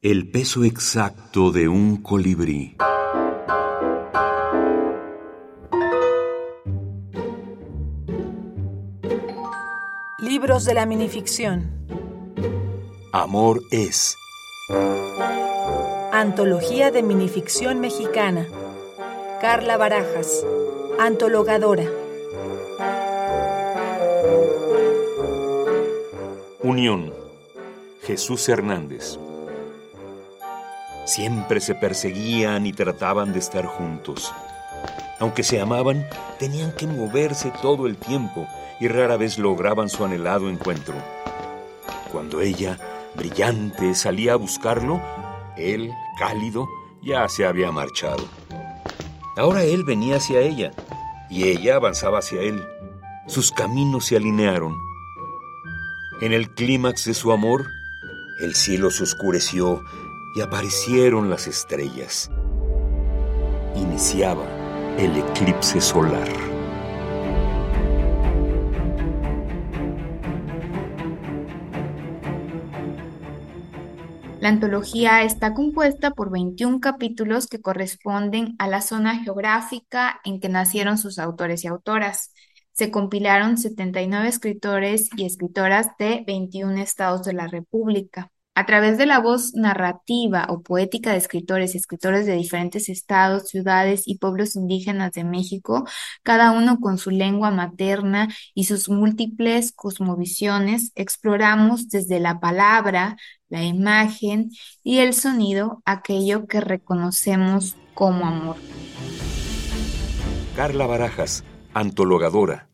El peso exacto de un colibrí. Libros de la minificción. Amor es. Antología de minificción mexicana. Carla Barajas. Antologadora. Unión. Jesús Hernández. Siempre se perseguían y trataban de estar juntos. Aunque se amaban, tenían que moverse todo el tiempo y rara vez lograban su anhelado encuentro. Cuando ella, brillante, salía a buscarlo, él, cálido, ya se había marchado. Ahora él venía hacia ella y ella avanzaba hacia él. Sus caminos se alinearon. En el clímax de su amor, el cielo se oscureció y aparecieron las estrellas. Iniciaba el eclipse solar. La antología está compuesta por 21 capítulos que corresponden a la zona geográfica en que nacieron sus autores y autoras. Se compilaron 79 escritores y escritoras de 21 estados de la República. A través de la voz narrativa o poética de escritores y escritores de diferentes estados, ciudades y pueblos indígenas de México, cada uno con su lengua materna y sus múltiples cosmovisiones, exploramos desde la palabra, la imagen y el sonido aquello que reconocemos como amor. Carla Barajas, antologadora.